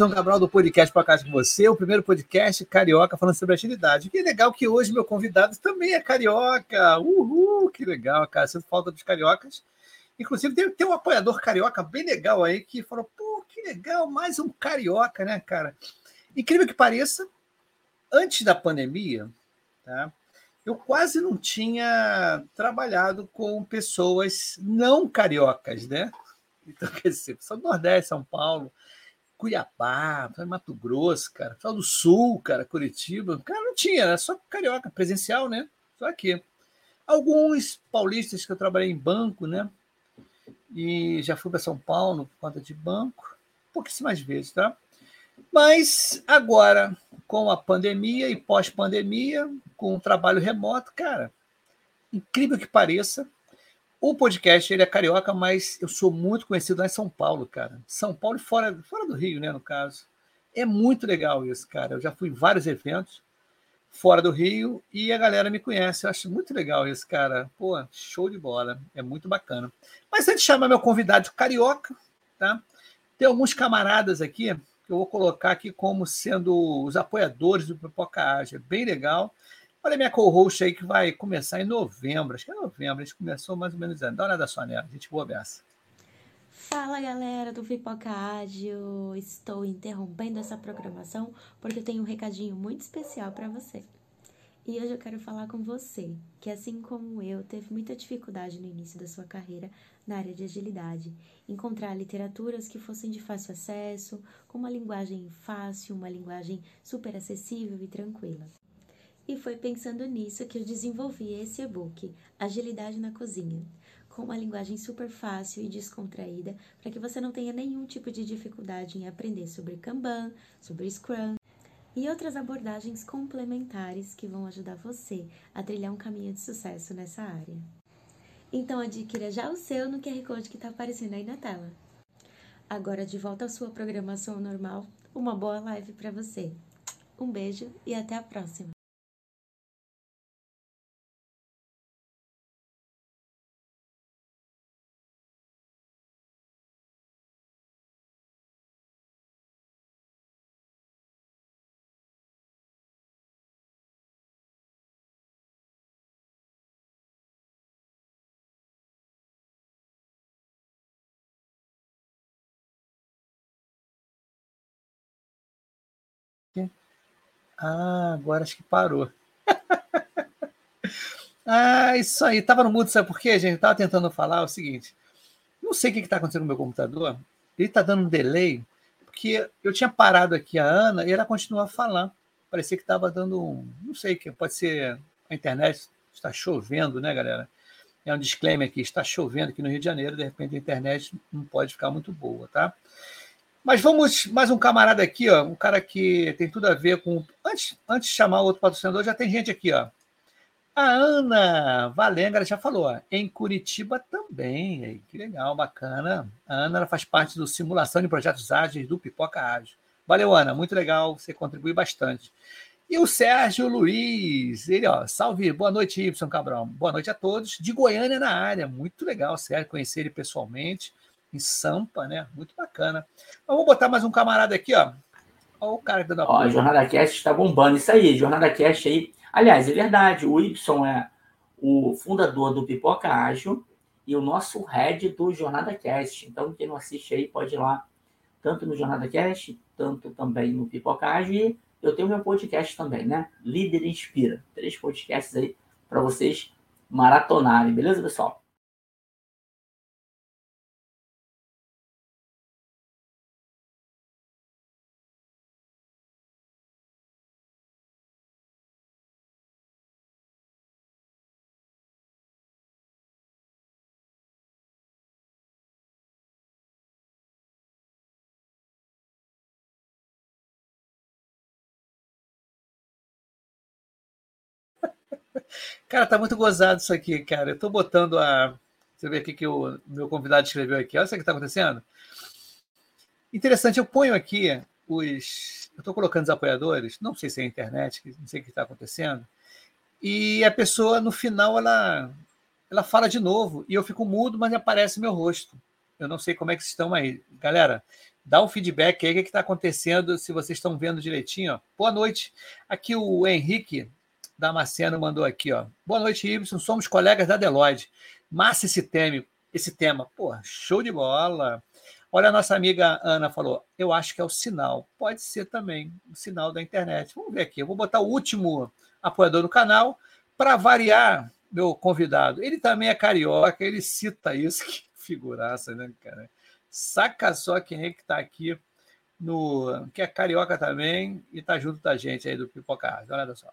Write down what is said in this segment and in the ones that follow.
Ibson Cabral do podcast Para Casa com Você, o primeiro podcast carioca falando sobre agilidade. Que legal que hoje meu convidado também é carioca. Uhul, que legal, cara. Sinto falta dos cariocas. Inclusive, tem, tem um apoiador carioca bem legal aí que falou: pô, que legal, mais um carioca, né, cara? Incrível que pareça, antes da pandemia, tá? eu quase não tinha trabalhado com pessoas não cariocas, né? Então, quer dizer, pessoal do Nordeste, São Paulo, Cuiabá, Mato Grosso, cara, pessoal do Sul, cara, Curitiba, cara, não tinha, era só carioca, presencial, né? Só aqui. Alguns paulistas que eu trabalhei em banco, né? E já fui para São Paulo por conta de banco, pouquíssimas vezes, tá? Mas agora, com a pandemia e pós-pandemia, com o trabalho remoto, cara, incrível que pareça, o podcast ele é carioca, mas eu sou muito conhecido lá em São Paulo, cara. São Paulo e fora, fora do Rio, né, no caso. É muito legal isso, cara. Eu já fui em vários eventos fora do Rio e a galera me conhece. Eu acho muito legal isso, cara. Pô, show de bola. É muito bacana. Mas antes de chamar meu convidado carioca, tá? Tem alguns camaradas aqui que eu vou colocar aqui como sendo os apoiadores do Pipoca Ágil. É bem legal. Olha minha co-host aí que vai começar em novembro. Acho que é novembro. A gente começou mais ou menos. Dá uma olhada só nela. Gente boa beça. Fala galera do Pipoca Ágil. Estou interrompendo essa programação porque eu tenho um recadinho muito especial para você. E hoje eu quero falar com você, que assim como eu, teve muita dificuldade no início da sua carreira na área de agilidade, encontrar literaturas que fossem de fácil acesso, com uma linguagem fácil, uma linguagem super acessível e tranquila. E foi pensando nisso que eu desenvolvi esse e-book, Agilidade na Cozinha, com uma linguagem super fácil e descontraída, para que você não tenha nenhum tipo de dificuldade em aprender sobre Kanban, sobre Scrum e outras abordagens complementares que vão ajudar você a trilhar um caminho de sucesso nessa área. Então adquira já o seu no QR Code que está aparecendo aí na tela. Agora de volta à sua programação normal, uma boa live para você. Um beijo e até a próxima! Ah, agora acho que parou. ah, isso aí. Tava no mudo, sabe por quê, gente? Tava tentando falar o seguinte. Não sei o que está acontecendo com o meu computador. Ele está dando um delay, porque eu tinha parado aqui a Ana e ela continua a falar. Parecia que estava dando um. Não sei, que pode ser a internet está chovendo, né, galera? É um disclaimer aqui, está chovendo aqui no Rio de Janeiro, de repente a internet não pode ficar muito boa, tá? Mas vamos, mais um camarada aqui, ó, um cara que tem tudo a ver com. Antes, antes de chamar o outro patrocinador, já tem gente aqui, ó. A Ana Valenga já falou, ó, em Curitiba também. Que legal, bacana. A Ana faz parte do Simulação de Projetos Ágeis do Pipoca Ágil. Valeu, Ana, muito legal, você contribui bastante. E o Sérgio Luiz, ele, ó, salve, boa noite, Y Cabral. Boa noite a todos. De Goiânia na área, muito legal, Sérgio, conhecer ele pessoalmente em Sampa, né? Muito bacana. Vou botar mais um camarada aqui, ó. Olha o cara dando a Jornada Cast está bombando. Isso aí, Jornada Cast aí. Aliás, é verdade, o Y é o fundador do Pipoca Ágil e o nosso head do Jornada Cast. Então, quem não assiste aí pode ir lá, tanto no Jornada Cast, tanto também no Pipoca Ágil. E eu tenho meu podcast também, né? Líder Inspira. Três podcasts aí para vocês maratonarem, beleza, pessoal? Cara, tá muito gozado isso aqui, cara. Eu tô botando a. Você vê aqui que o meu convidado escreveu aqui. Olha isso que tá acontecendo. Interessante, eu ponho aqui os. Eu estou colocando os apoiadores, não sei se é a internet, não sei o que está acontecendo. E a pessoa, no final, ela, ela fala de novo. E eu fico mudo, mas aparece meu rosto. Eu não sei como é que estão aí. Galera, Dá um feedback aí, o que está acontecendo, se vocês estão vendo direitinho. Ó. Boa noite. Aqui o Henrique Damasceno mandou aqui, ó. Boa noite, Ibson. Somos colegas da Deloitte. Massa esse tema, esse tema. Pô, show de bola. Olha, a nossa amiga Ana falou: eu acho que é o sinal. Pode ser também o sinal da internet. Vamos ver aqui. Eu vou botar o último apoiador do canal para variar meu convidado. Ele também é carioca, ele cita isso. Que figuraça, né, cara? Saca só quem é que está aqui no. que é carioca também e está junto da gente aí do Pipoca Olha só.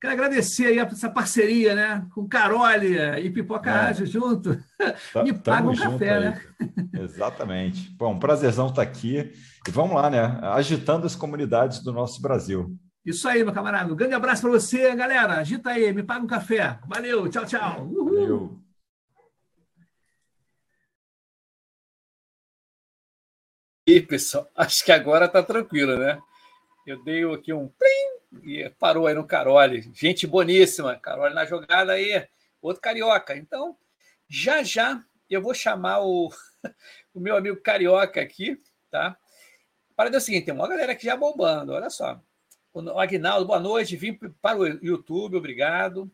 Quero agradecer aí essa parceria, né? Com Carole e Pipoca é. Ágil junto. Tá, Me paga um café, aí. né? Exatamente. Bom, um prazerzão estar tá aqui. E vamos lá, né? Agitando as comunidades do nosso Brasil. Isso aí, meu camarada. Um grande abraço para você, galera. Agita aí, me paga um café. Valeu, tchau, tchau. Uhul. Valeu. E pessoal, acho que agora está tranquilo, né? Eu dei aqui um plim e parou aí no Carole. Gente boníssima, Carole na jogada aí, outro carioca. Então, já já eu vou chamar o, o meu amigo carioca aqui, tá? Para é o seguinte, tem uma galera aqui já bombando, olha só. O Agnaldo, boa noite, vim para o YouTube, obrigado.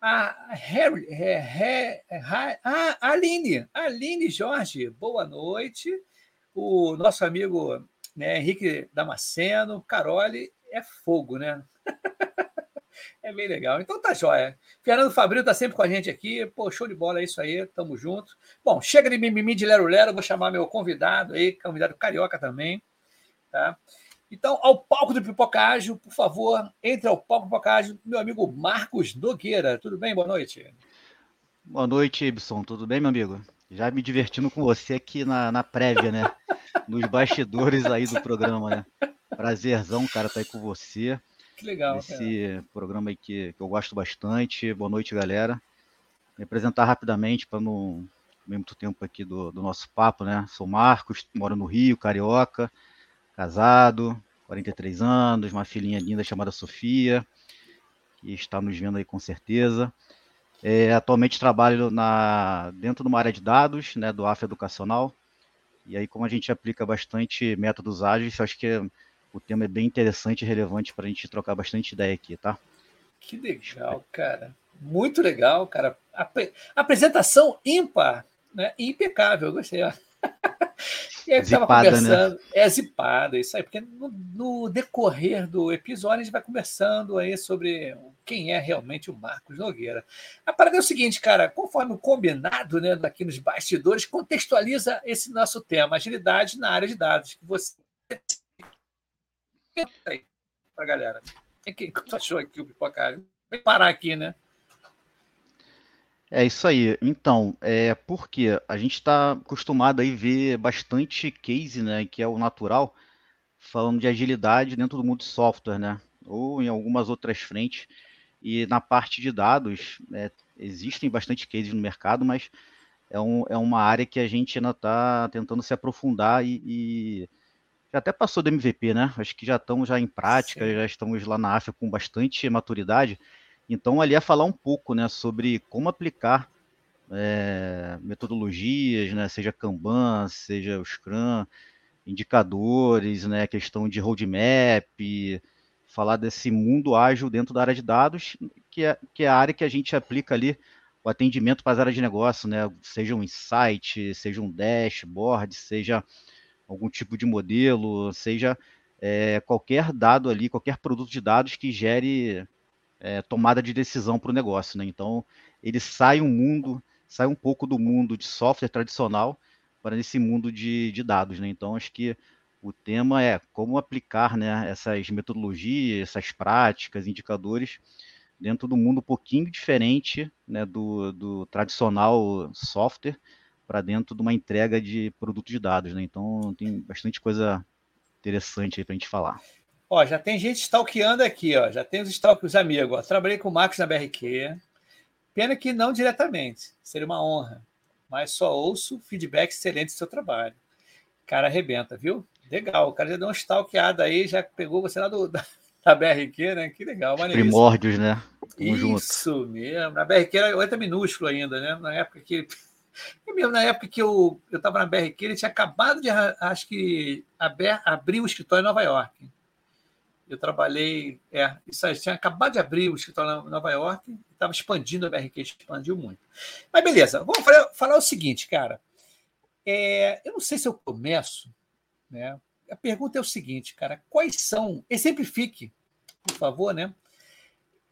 A Harry, é, é, a Aline, Aline Jorge, boa noite o nosso amigo né, Henrique Damasceno, Carole, é fogo, né? é bem legal. Então tá jóia. Fernando Fabrício tá sempre com a gente aqui. Pô, show de bola, é isso aí, tamo junto. Bom, chega de mimimi de Lero Lero, vou chamar meu convidado aí, convidado carioca também, tá? Então, ao palco do Pipocágio, por favor, entre ao palco do Pipocágio, meu amigo Marcos Nogueira. Tudo bem? Boa noite. Boa noite, Ibson. Tudo bem, meu amigo? Já me divertindo com você aqui na, na prévia, né? Nos bastidores aí do programa, né? Prazerzão, cara, tá aí com você. Que legal. Esse cara. programa aí que, que eu gosto bastante. Boa noite, galera. Me apresentar rapidamente para não muito tempo aqui do, do nosso papo, né? Sou Marcos, moro no Rio, carioca, casado, 43 anos, uma filhinha linda chamada Sofia, que está nos vendo aí com certeza. É, atualmente trabalho na, dentro de uma área de dados, né, do AF Educacional. E aí, como a gente aplica bastante métodos ágeis, acho que o tema é bem interessante e relevante para a gente trocar bastante ideia aqui, tá? Que legal, cara. Muito legal, cara. Apresentação ímpar, né? Impecável, gostei. E aí estava né? conversando. Né? É zipada, isso aí, porque no, no, decorrer do episódio a gente vai conversando aí sobre quem é realmente o Marcos Nogueira. A parada é o seguinte, cara, conforme o combinado né, aqui nos bastidores, contextualiza esse nosso tema, agilidade na área de dados. Você para a galera. O que você achou aqui o Pipocário? Vem parar aqui, né? É isso aí. Então, é porque a gente está acostumado aí ver bastante case, né, que é o natural, falando de agilidade dentro do mundo de software, né? Ou em algumas outras frentes. E na parte de dados, é, existem bastante cases no mercado, mas é, um, é uma área que a gente ainda está tentando se aprofundar e, e, já até passou do MVP, né? Acho que já estamos já em prática, Sim. já estamos lá na AFA com bastante maturidade. Então, ali é falar um pouco né, sobre como aplicar é, metodologias, né, seja Kanban, seja o Scrum, indicadores, né, questão de roadmap, falar desse mundo ágil dentro da área de dados, que é, que é a área que a gente aplica ali o atendimento para as áreas de negócio, né, seja um insight, seja um dashboard, seja algum tipo de modelo, seja é, qualquer dado ali, qualquer produto de dados que gere é, tomada de decisão para o negócio. Né? Então, ele sai um mundo sai um pouco do mundo de software tradicional para esse mundo de, de dados, né? Então, acho que o tema é como aplicar né, essas metodologias, essas práticas, indicadores dentro do mundo um pouquinho diferente né, do, do tradicional software para dentro de uma entrega de produto de dados. Né? Então, tem bastante coisa interessante aí para a gente falar. Ó, já tem gente stalkeando aqui, ó. Já tem os stalkers amigos. Ó. Trabalhei com o Max na BRQ. Pena que não diretamente, seria uma honra. Mas só ouço feedback excelente do seu trabalho. Cara, arrebenta, viu? Legal, o cara já deu uma stalkeada aí, já pegou você lá do, da, da BRQ, né? Que legal, Primórdios, né? Tamo Isso junto. mesmo. Na BRQ era letra minúsculo ainda, né? Na época que. mesmo na época que eu estava na BRQ, ele tinha acabado de, acho que, abrir, abrir o escritório em Nova York. Eu trabalhei, é, isso aí, tinha acabado de abrir o escritório em Nova York, estava expandindo, a BRQ expandiu muito. Mas beleza, vamos falar, falar o seguinte, cara. É, eu não sei se eu começo, né? A pergunta é o seguinte, cara: quais são? Exemplifique, por favor, né?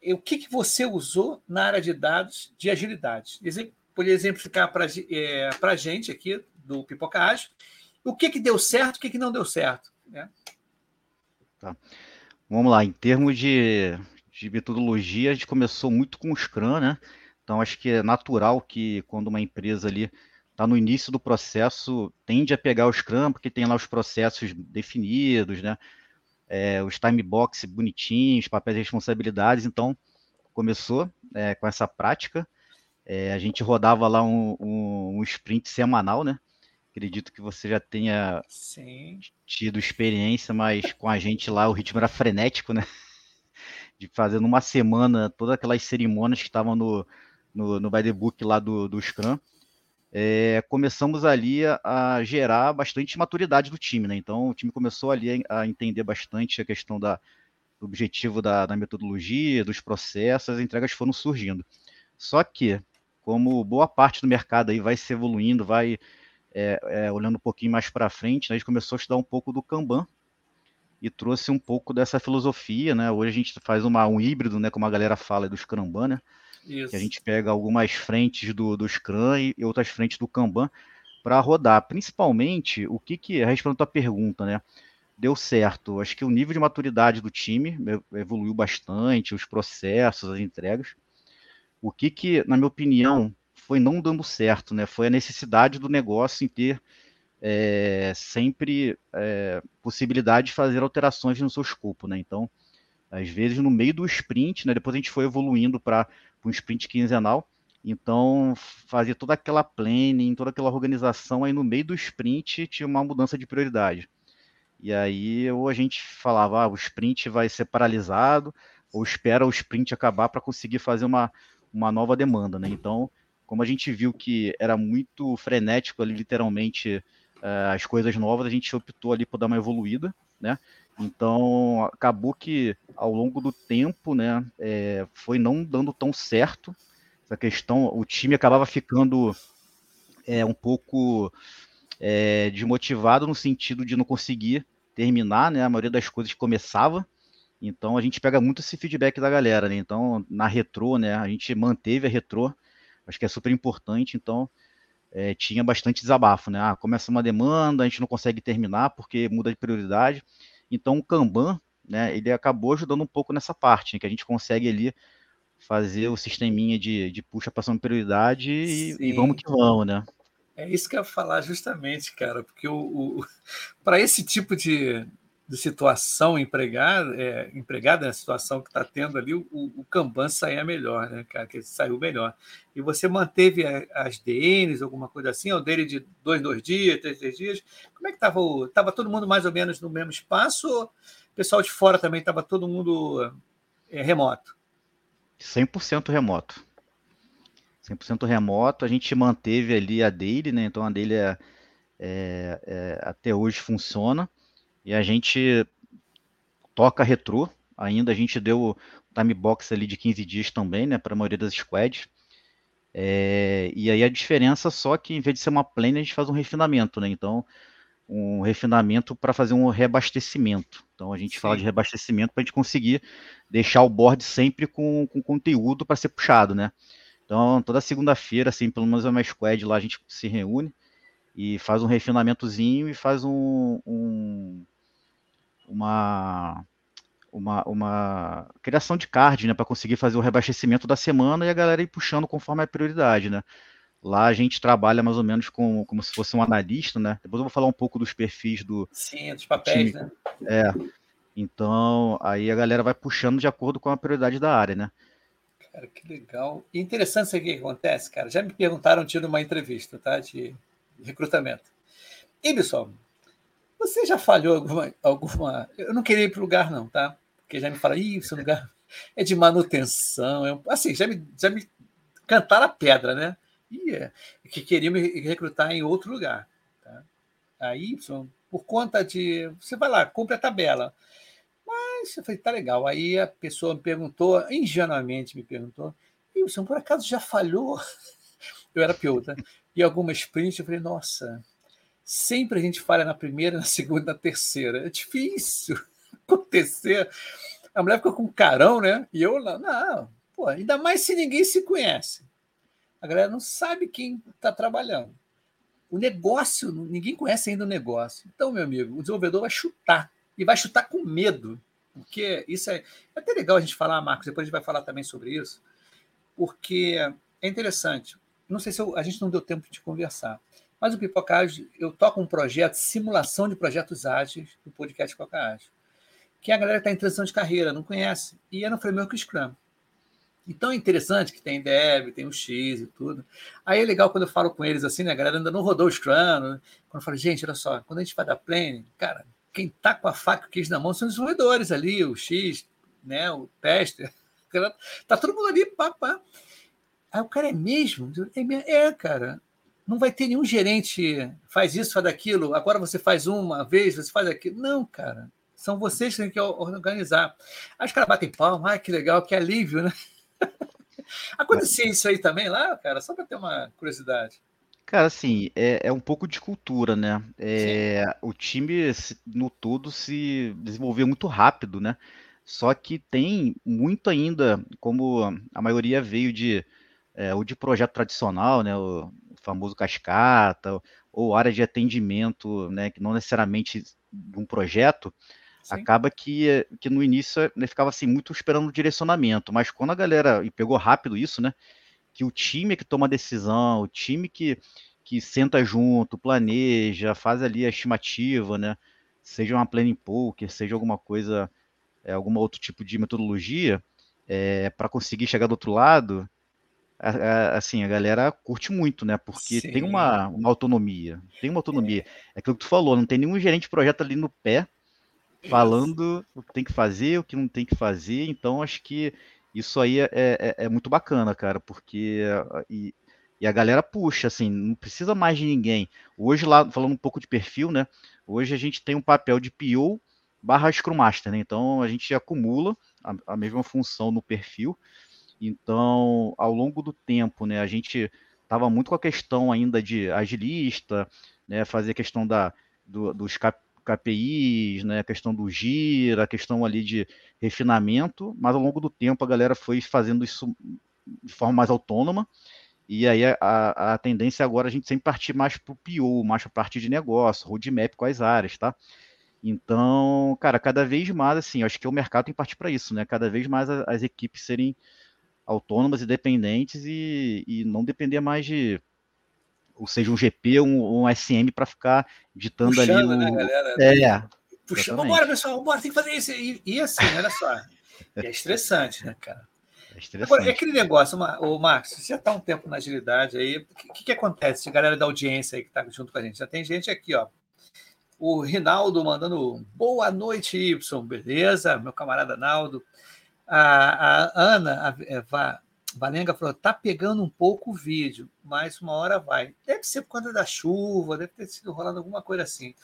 O que, que você usou na área de dados de agilidade? Pode exemplificar para é, a gente aqui do Pipoca Ágil, o que, que deu certo, o que, que não deu certo. Né? Tá. Vamos lá, em termos de, de metodologia, a gente começou muito com o Scrum, né? Então, acho que é natural que quando uma empresa ali está no início do processo, tende a pegar o Scrum, porque tem lá os processos definidos, né? É, os time box bonitinhos, papéis e responsabilidades. Então, começou é, com essa prática. É, a gente rodava lá um, um, um sprint semanal, né? Acredito que você já tenha Sim. tido experiência, mas com a gente lá o ritmo era frenético, né? De fazer numa semana todas aquelas cerimônias que estavam no, no, no by the book lá do, do Scrum. É, começamos ali a, a, gerar bastante maturidade do time, né? Então o time começou ali a, a entender bastante a questão da, do objetivo da, da metodologia, dos processos, as entregas foram surgindo. Só que, como boa parte do mercado aí vai se evoluindo, vai é, é, olhando um pouquinho mais para frente, né, a gente começou a estudar um pouco do Kanban e trouxe um pouco dessa filosofia, né? Hoje a gente faz uma, um híbrido, né, como a galera fala, do Scrumban, né? Isso. Que a gente pega algumas frentes do, do Scrum e, outras frentes do Kanban para rodar. Principalmente, o que que, respondendo a tua pergunta, né? Deu certo. Acho que o nível de maturidade do time evoluiu bastante, os processos, as entregas. O que que, na minha opinião, foi não dando certo, né? Foi a necessidade do negócio em ter é, sempre é, possibilidade de fazer alterações no seu escopo, né? Então, às vezes no meio do sprint, né? Depois a gente foi evoluindo para um sprint quinzenal. Então, fazer toda aquela planning, toda aquela organização, aí no meio do sprint tinha uma mudança de prioridade. E aí, ou a gente falava, ah, o sprint vai ser paralisado, ou espera o sprint acabar para conseguir fazer uma, uma nova demanda, né? Então, como a gente viu que era muito frenético ali, literalmente, uh, as coisas novas, a gente optou ali por dar uma evoluída, né? Então, acabou que ao longo do tempo, né, é, foi não dando tão certo essa questão. O time acabava ficando é, um pouco é, desmotivado no sentido de não conseguir terminar, né? A maioria das coisas começava. Então, a gente pega muito esse feedback da galera, né? Então, na retrô, né, a gente manteve a retrô acho que é super importante, então é, tinha bastante desabafo, né? Ah, começa uma demanda, a gente não consegue terminar porque muda de prioridade. Então o Kanban, né, ele acabou ajudando um pouco nessa parte, né, que a gente consegue ali fazer o sisteminha de, de puxa passando prioridade e, e, vamos que vamos, né? É isso que eu ia falar justamente, cara, porque o, o para esse tipo de, de situação empregada, é, empregada na situação que está tendo ali, o, o Kanban saia melhor, né, cara? Que saiu melhor. E você manteve as DNs, alguma coisa assim, ou dele de dois, dois dias, três, três dias. Como é que estava? Estava todo mundo mais ou menos no mesmo espaço? Ou o pessoal de fora também estava todo mundo é, remoto? 100% remoto. 100% remoto. A gente manteve ali a dele, né? Então a dele é, é, é, até hoje funciona. E a gente toca retrô ainda. A gente deu time box ali de 15 dias também, né, para a maioria das squads. É, e aí a diferença só que em vez de ser uma plane, a gente faz um refinamento, né? Então, um refinamento para fazer um reabastecimento. Então a gente Sim. fala de reabastecimento para a gente conseguir deixar o board sempre com, com conteúdo para ser puxado, né? Então, toda segunda-feira, assim, pelo menos é uma squad lá, a gente se reúne e faz um refinamentozinho e faz um, um uma, uma, uma criação de card, né, para conseguir fazer o reabastecimento da semana e a galera ir puxando conforme a prioridade, né. Lá a gente trabalha mais ou menos com, como se fosse um analista, né? Depois eu vou falar um pouco dos perfis do. Sim, dos papéis, time. né? É. Então, aí a galera vai puxando de acordo com a prioridade da área, né? Cara, que legal. E interessante isso aqui que acontece, cara. Já me perguntaram, tive uma entrevista, tá? De recrutamento. Ibson, você já falhou alguma, alguma. Eu não queria ir para o lugar, não, tá? Porque já me fala, ih, esse lugar é de manutenção. É... Assim, já me, já me cantaram a pedra, né? E é, que queriam me recrutar em outro lugar. Tá? Aí, por conta de. Você vai lá, cumpre a tabela. Mas eu falei, tá legal. Aí a pessoa me perguntou, ingenuamente me perguntou, Wilson, por acaso já falhou? Eu era pior, tá? E alguma sprint, eu falei, nossa, Sempre a gente falha na primeira, na segunda, na terceira. É difícil acontecer. A mulher fica com carão, né? E eu lá, não, pô, ainda mais se ninguém se conhece. A galera não sabe quem está trabalhando. O negócio, ninguém conhece ainda o negócio. Então, meu amigo, o desenvolvedor vai chutar. E vai chutar com medo. Porque isso é, é até legal a gente falar, Marcos, depois a gente vai falar também sobre isso. Porque é interessante. Não sei se eu, a gente não deu tempo de conversar. Mas o Pipocage, eu toco um projeto, simulação de projetos ágeis do podcast Pipocage, que a galera está em transição de carreira, não conhece, e é no framework Scrum. Então é interessante que tem Dev, tem o X e tudo. Aí é legal quando eu falo com eles assim, né? A galera ainda não rodou o Scrum. Né? Quando eu falo, gente, olha só, quando a gente vai dar planning, cara, quem tá com a faca e o queijo na mão são os desenvolvedores ali, o X, né? O tester. Tá todo mundo ali, pá, pá. Aí o cara é mesmo? É, é cara não vai ter nenhum gerente faz isso, faz aquilo, agora você faz uma vez, você faz aquilo. Não, cara. São vocês que têm que organizar. As caras batem palma, ah, que legal, que alívio, né? Acontecia isso aí também lá, cara? Só para ter uma curiosidade. Cara, assim, é, é um pouco de cultura, né? É, o time no todo se desenvolveu muito rápido, né? Só que tem muito ainda, como a maioria veio de, é, ou de projeto tradicional, né? O, famoso cascata, ou área de atendimento, né, que não necessariamente de um projeto, Sim. acaba que, que no início né, ficava assim, muito esperando o direcionamento, mas quando a galera, e pegou rápido isso, né, que o time que toma a decisão, o time que, que senta junto, planeja, faz ali a estimativa, né, seja uma planning poker, seja alguma coisa, é, algum outro tipo de metodologia, é, para conseguir chegar do outro lado, assim, a galera curte muito, né? Porque Sim. tem uma, uma autonomia. Tem uma autonomia. É. é aquilo que tu falou, não tem nenhum gerente de projeto ali no pé falando o que tem que fazer, o que não tem que fazer. Então, acho que isso aí é, é, é muito bacana, cara, porque. E, e, a galera puxa, assim, não precisa mais de ninguém. Hoje, lá, falando um pouco de perfil, né? Hoje a gente tem um papel de PO barra Scrum Master, né? Então a gente acumula a, a mesma função no perfil então, ao longo do tempo, né, a gente estava muito com a questão ainda de agilista, né, fazer a questão da, do, dos KPIs, né, a questão do gira, a questão ali de refinamento, mas ao longo do tempo a galera foi fazendo isso de forma mais autônoma, e aí a, a, tendência agora é a gente sempre partir mais para o PO, mais para a parte de negócio, roadmap com as áreas, tá? Então, cara, cada vez mais, assim, acho que o mercado tem que partir para isso, né? Cada vez mais as, as equipes serem autônomas e dependentes e, e não depender mais de ou seja um GP ou um, um SM para ficar ditando Puxando, ali o, né, galera? é Puxa, vambora, pessoal, vambora, tem que fazer isso. E, e assim, olha só. é estressante, né, cara? É estressante. Agora, é aquele negócio, o Marcos, você já está um tempo na agilidade aí, o que, que acontece, galera da audiência aí que está junto com a gente? Já tem gente aqui, ó. O Rinaldo mandando boa noite, Y, beleza? Meu camarada Naldo. A, a Ana a, a Valenga falou: tá pegando um pouco o vídeo, mas uma hora vai. Deve ser por conta da chuva, deve ter sido rolando alguma coisa assim.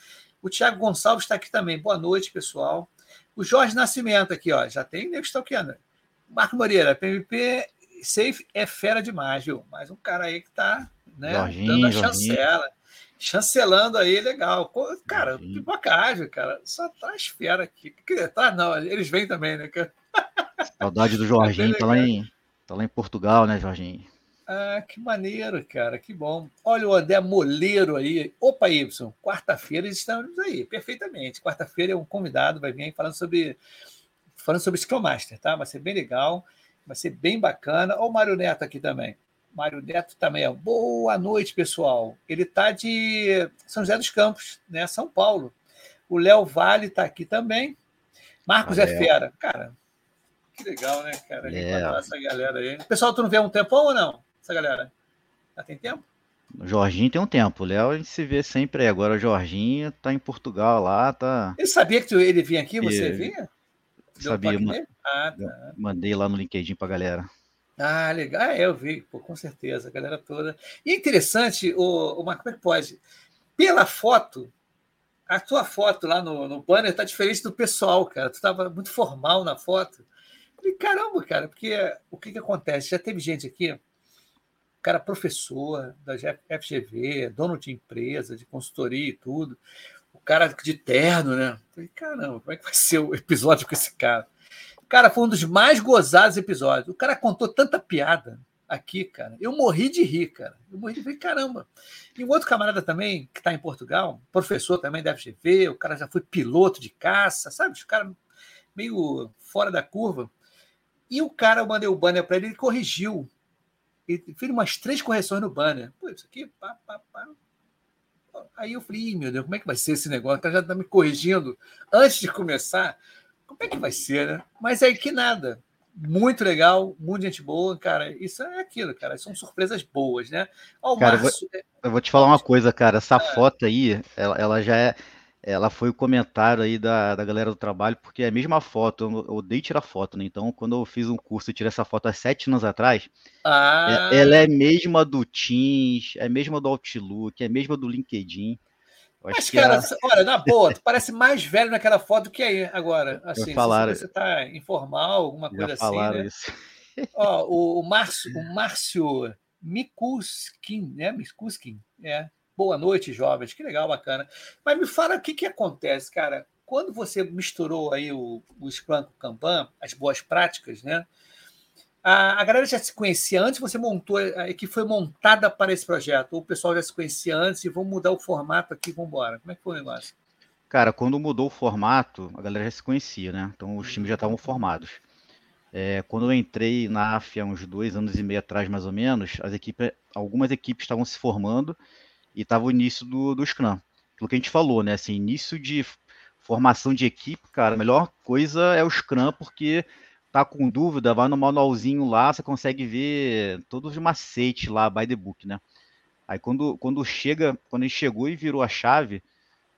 O Tiago Gonçalves está aqui também. Boa noite, pessoal. O Jorge Nascimento aqui, ó. Já tem nego stalkeando. Marco Moreira, PVP Safe é fera demais, viu? Mais um cara aí que tá né, Jorginho, dando a chancela. Jorginho. Chancelando aí, legal. Cara, pipocagem, cara. Só traz fera aqui. Tá, não, eles vêm também, né? Saudade do Jorginho, tá lá, em, tá lá em Portugal, né, Jorginho? Ah, que maneiro, cara, que bom. Olha o André Moleiro aí. Opa, Y, quarta-feira estamos aí, perfeitamente. Quarta-feira é um convidado, vai vir aí falando sobre falando sobre Scrum Master, tá? Vai ser bem legal, vai ser bem bacana. Olha o Mário Neto aqui também. Mário Neto também, ó. Boa noite, pessoal. Ele está de São José dos Campos, né? São Paulo. O Léo Vale está aqui também. Marcos é fera. Cara, que legal, né, cara? É. Essa galera aí. Pessoal, tu não vê um tempão ou não? essa galera? Já tem tempo? O Jorginho tem um tempo. O Léo a gente se vê sempre aí. Agora o Jorginho tá em Portugal lá, tá. Ele sabia que ele vinha aqui, você vinha? Sabia, ah, tá. mandei lá no LinkedIn pra galera. Ah, legal. É, eu vi, pô, com certeza, a galera toda. E é interessante, o, o Marco, como é que pode? Pela foto, a tua foto lá no, no banner tá diferente do pessoal, cara. Tu tava muito formal na foto. E caramba, cara, porque o que que acontece? Já teve gente aqui cara professor da FGV, dono de empresa, de consultoria e tudo, o cara de terno, né? Falei, caramba, como é que vai ser o episódio com esse cara? Cara, foi um dos mais gozados episódios. O cara contou tanta piada aqui, cara. Eu morri de rir, cara. Eu morri de rir, caramba. E um outro camarada também, que está em Portugal, professor também da FGV, o cara já foi piloto de caça, sabe? O cara meio fora da curva. E o cara, eu mandei o banner para ele, ele corrigiu ele fez umas três correções no banner. Pô, isso aqui, pá, pá, pá. Aí eu falei, meu Deus, como é que vai ser esse negócio? O cara já está me corrigindo antes de começar. Como é que vai ser, né? Mas aí que nada. Muito legal, muito gente boa, cara. Isso é aquilo, cara. São surpresas boas, né? Ó, cara, Márcio... eu, vou, eu vou te falar uma coisa, cara. Essa é. foto aí, ela, ela já é ela foi o comentário aí da, da galera do trabalho, porque é a mesma foto, eu, odeio tirar foto, né? Então, quando eu fiz um curso e tirei essa foto há sete anos atrás, ah. é, ela é a mesma do Teams, é a mesma do Outlook, é a mesma do LinkedIn. Mas, cara, olha, na boa, tu parece mais velho naquela foto do que aí agora. Assim, falaram, você tá informal, alguma coisa assim. Né? Isso. Ó, o, o Márcio, o Márcio Mikuskin, né? Mikuskin, é Boa noite, jovens. Que legal, bacana. Mas me fala o que, que acontece, cara. Quando você misturou aí o, o Scrum com o Kanban, as boas práticas, né? A, a galera já se conhecia antes, você montou, a equipe foi montada para esse projeto, ou o pessoal já se conhecia antes e vamos mudar o formato aqui, vamos embora. Como é que foi o negócio? Cara, quando mudou o formato, a galera já se conhecia, né? Então os times já estavam formados. É, quando eu entrei na AF há uns dois anos e meio atrás, mais ou menos, as equipes, algumas equipes estavam se formando e estava o início do, do Scrum. Aquilo que a gente falou, né? Assim, início de formação de equipe, cara, a melhor coisa é o Scrum, porque tá com dúvida, vai no manualzinho lá, você consegue ver todos os macetes lá, by the book, né? Aí quando, quando chega, quando ele chegou e virou a chave,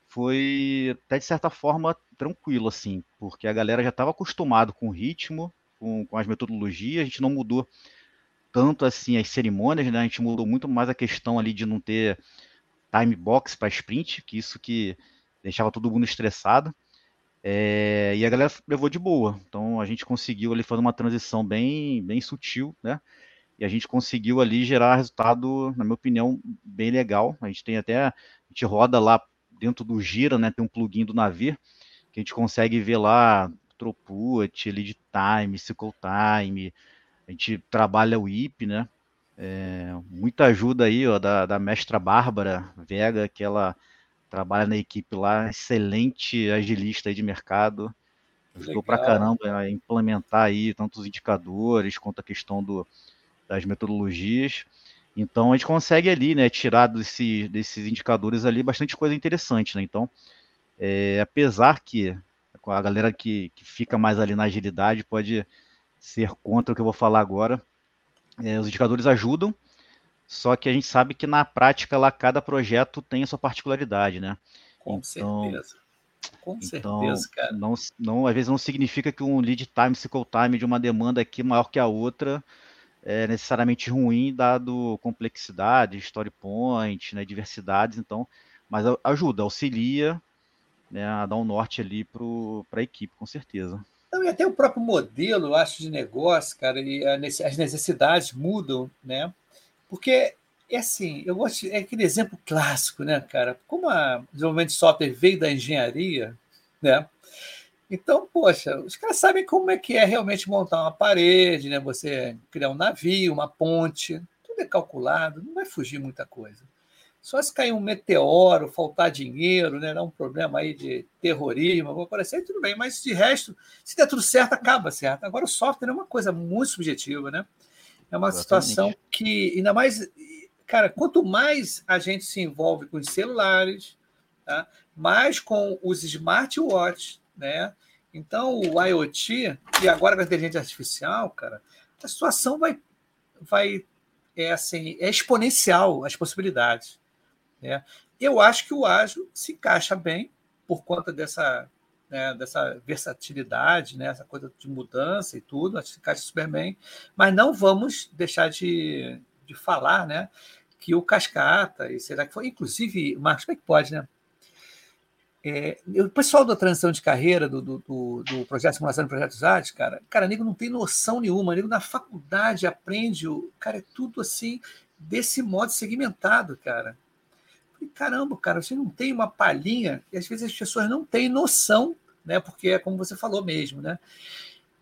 foi até de certa forma tranquilo, assim, porque a galera já estava acostumado com o ritmo, com, com as metodologias, a gente não mudou tanto assim as cerimônias, né? A gente mudou muito mais a questão ali de não ter time box para sprint, que isso que deixava todo mundo estressado. É, e a galera levou de boa. Então a gente conseguiu ali fazer uma transição bem, bem sutil, né? E a gente conseguiu ali gerar resultado, na minha opinião, bem legal. A gente tem até, a gente roda lá dentro do Gira, né? Tem um plugin do Navir, que a gente consegue ver lá throughput, lead time, cycle time, a gente trabalha o IP, né? É, muita ajuda aí ó, da, da mestra Bárbara Vega, que ela trabalha na equipe lá, excelente agilista de mercado. Ajudou para caramba a implementar aí tanto os indicadores quanto a questão do, das metodologias. Então a gente consegue ali, né, tirar desse, desses indicadores ali bastante coisa interessante, né? Então É, apesar que a galera que, que fica mais ali na agilidade pode ser contra o que eu vou falar agora. É, os indicadores ajudam, só que a gente sabe que na prática lá cada projeto tem a sua particularidade, né? Com então, certeza. Com então, certeza, cara. Não, não, às vezes não significa que um lead time, cycle time de uma demanda aqui maior que a outra é necessariamente ruim, dado complexidade, story point, né, diversidades, então, mas ajuda, auxilia né, a dar um norte ali para a equipe, com certeza. Não, e até o próprio modelo, acho, de negócio, cara, e as necessidades mudam, né? Porque é assim, eu gosto, é aquele exemplo clássico, né, cara? Como o desenvolvimento de software veio da engenharia, né? Então, poxa, os caras sabem como é que é realmente montar uma parede, né? Você criar um navio, uma ponte, tudo é calculado, não vai fugir muita coisa. Só se cair um meteoro, faltar dinheiro, né? Dar um problema aí de terrorismo, alguma coisa assim, tudo bem. Mas de resto, se der tudo certo, acaba certo. Agora, o software é uma coisa muito subjetiva, né? É uma Exatamente. situação que, ainda mais, cara, quanto mais a gente se envolve com os celulares, tá? mais com os smartwatches, né? Então, o IoT, e agora com a inteligência artificial, cara, a situação vai, vai é assim, é exponencial as possibilidades. Né? Eu acho que o ágil se encaixa bem por conta dessa, né, dessa versatilidade, né, essa coisa de mudança e tudo, acho que se encaixa super bem, mas não vamos deixar de, de falar né, que o Cascata, e será que foi, inclusive, Marcos, como é que pode, né? É, o pessoal da transição de carreira, do, do, do, do projeto de simulação de projetos ágeis, cara, cara, nego não tem noção nenhuma, nego na faculdade aprende, o, cara, é tudo assim, desse modo segmentado, cara. E, caramba, cara, você não tem uma palhinha, e às vezes as pessoas não têm noção, né? Porque é como você falou mesmo, né?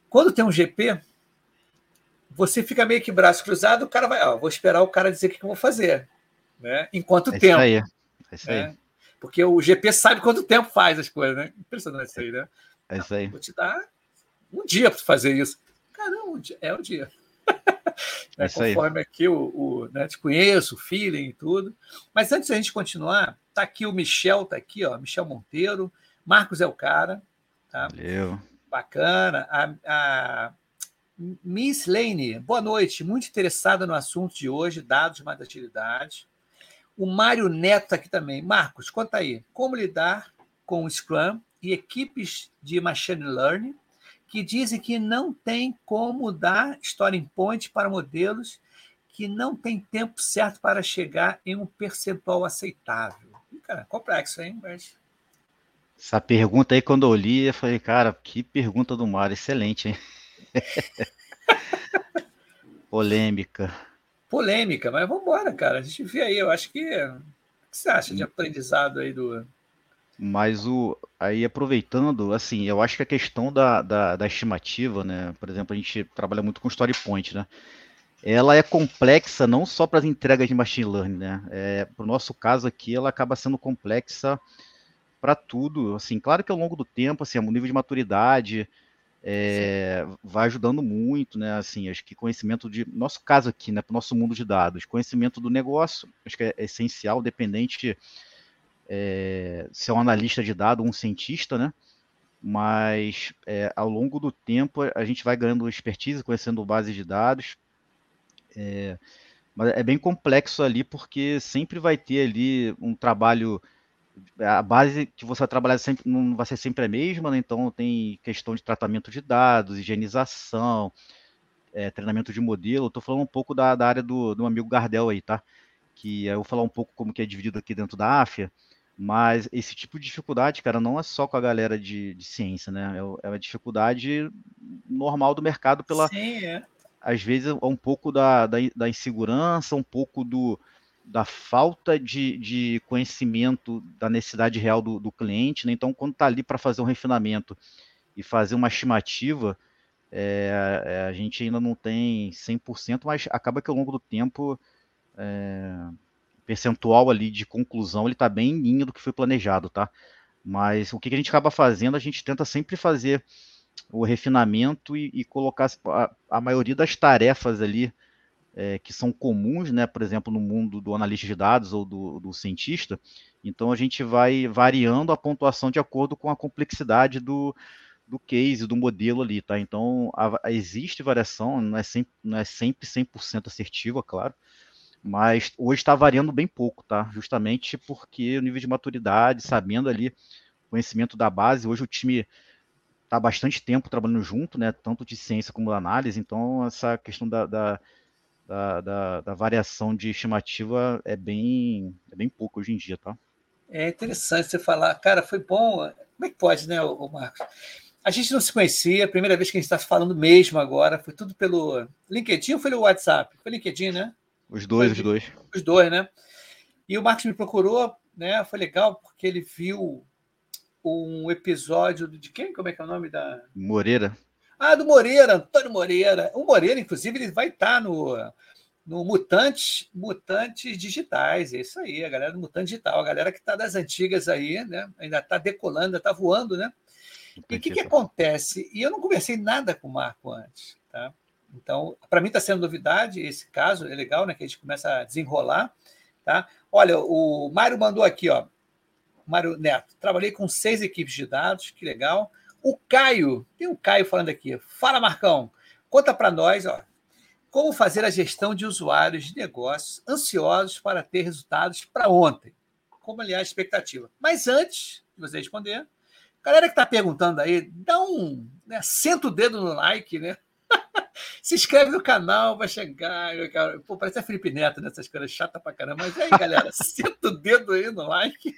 Quando tem um GP, você fica meio que braço cruzado, o cara vai, ó, vou esperar o cara dizer o que eu vou fazer, né? Enquanto é tempo. Isso aí. É isso aí. Né? Porque o GP sabe quanto tempo faz as coisas, né? Impressionante isso aí, né? É isso aí. Vou te dar um dia para fazer isso. Caramba, é o dia. É conforme aqui o, o né, te conheço, o feeling e tudo. Mas antes da gente continuar, tá aqui o Michel, tá aqui, ó, Michel Monteiro, Marcos é o cara, tá? Valeu. Bacana. A, a Miss Lane, boa noite, muito interessada no assunto de hoje, dados mais agilidade. O Mário Neto aqui também. Marcos, conta aí. Como lidar com o Scrum e equipes de Machine Learning que dizem que não tem como dar Story Point para modelos que não tem tempo certo para chegar em um percentual aceitável. Cara, complexo, hein? Mas... Essa pergunta aí, quando eu li, eu falei, cara, que pergunta do Mário, excelente, hein? Polêmica polêmica, mas vamos embora, cara. A gente vê aí, eu acho que. O que você acha de aprendizado aí do. Mas o aí aproveitando, assim, eu acho que a questão da, da, da estimativa, né? Por exemplo, a gente trabalha muito com story point, né? Ela é complexa não só para as entregas de machine learning, né? É, para o nosso caso aqui, ela acaba sendo complexa para tudo. Assim, claro que ao longo do tempo, assim, o nível de maturidade, é, vai ajudando muito, né? Assim, acho que conhecimento de nosso caso aqui, né? Para o nosso mundo de dados, conhecimento do negócio, acho que é essencial, dependente é, se é um analista de dados, um cientista, né? Mas é, ao longo do tempo a gente vai ganhando expertise, conhecendo base de dados. É, mas é bem complexo ali porque sempre vai ter ali um trabalho a base que você vai trabalhar sempre não vai ser sempre a mesma, né? então tem questão de tratamento de dados, higienização, é, treinamento de modelo. Estou falando um pouco da, da área do, do amigo Gardel aí, tá? Que eu vou falar um pouco como que é dividido aqui dentro da AFIA, mas esse tipo de dificuldade, cara, não é só com a galera de, de ciência, né? É, é uma dificuldade normal do mercado pela. Sim, é. Às vezes é um pouco da, da, da insegurança, um pouco do, da falta de, de conhecimento da necessidade real do, do cliente. Né? Então, quando está ali para fazer um refinamento e fazer uma estimativa, é, é, a gente ainda não tem 100%, mas acaba que ao longo do tempo, é, percentual ali de conclusão, ele está bem em linha do que foi planejado, tá? Mas o que, a gente acaba fazendo, a gente tenta sempre fazer o refinamento e, e colocar a, a, maioria das tarefas ali é, que são comuns, né, por exemplo, no mundo do analista de dados ou do, do, cientista. Então a gente vai variando a pontuação de acordo com a complexidade do, do case, do modelo ali, tá? Então a, a existe variação, não é sempre, não é sempre 100% assertiva, claro, mas hoje está variando bem pouco, tá? Justamente porque o nível de maturidade, sabendo ali conhecimento da base, hoje o time está bastante tempo trabalhando junto, né? Tanto de ciência como da análise, então essa questão da, da da, da, variação de estimativa é bem, é bem pouco hoje em dia, tá? É interessante você falar, cara, foi bom. Como é que pode, né, o Marcos? A gente não se conhecia, a primeira vez que a gente está falando mesmo agora, foi tudo pelo LinkedIn ou foi pelo WhatsApp? Foi LinkedIn, né? Os dois, os dois. Os dois, né? E o Marcos me procurou, né? Foi legal porque ele viu um episódio de quem? Como é que é o nome da. Moreira. Ah, do Moreira, Antônio Moreira. O Moreira, inclusive, ele vai estar no, no Mutantes, Mutantes Digitais. É isso aí, a galera do Mutante Digital, a galera que está das antigas aí, né? Ainda está decolando, ainda está voando, né? E o que, que acontece? E eu não conversei nada com o Marco antes, tá? Então, para mim está sendo novidade esse caso, é legal, né? Que a gente começa a desenrolar, tá? Olha, o Mário mandou aqui, ó. Mário Neto, trabalhei com seis equipes de dados, que legal. O Caio, tem um Caio falando aqui. Fala, Marcão, conta para nós, ó, como fazer a gestão de usuários de negócios ansiosos para ter resultados para ontem. Como aliás a expectativa. Mas antes de você responder, galera que está perguntando aí, dá um, né, senta o dedo no like, né? Se inscreve no canal, vai chegar. Pô, parece a Felipe Neto nessas coisas chata pra caramba. Mas aí, galera, senta o dedo aí no like.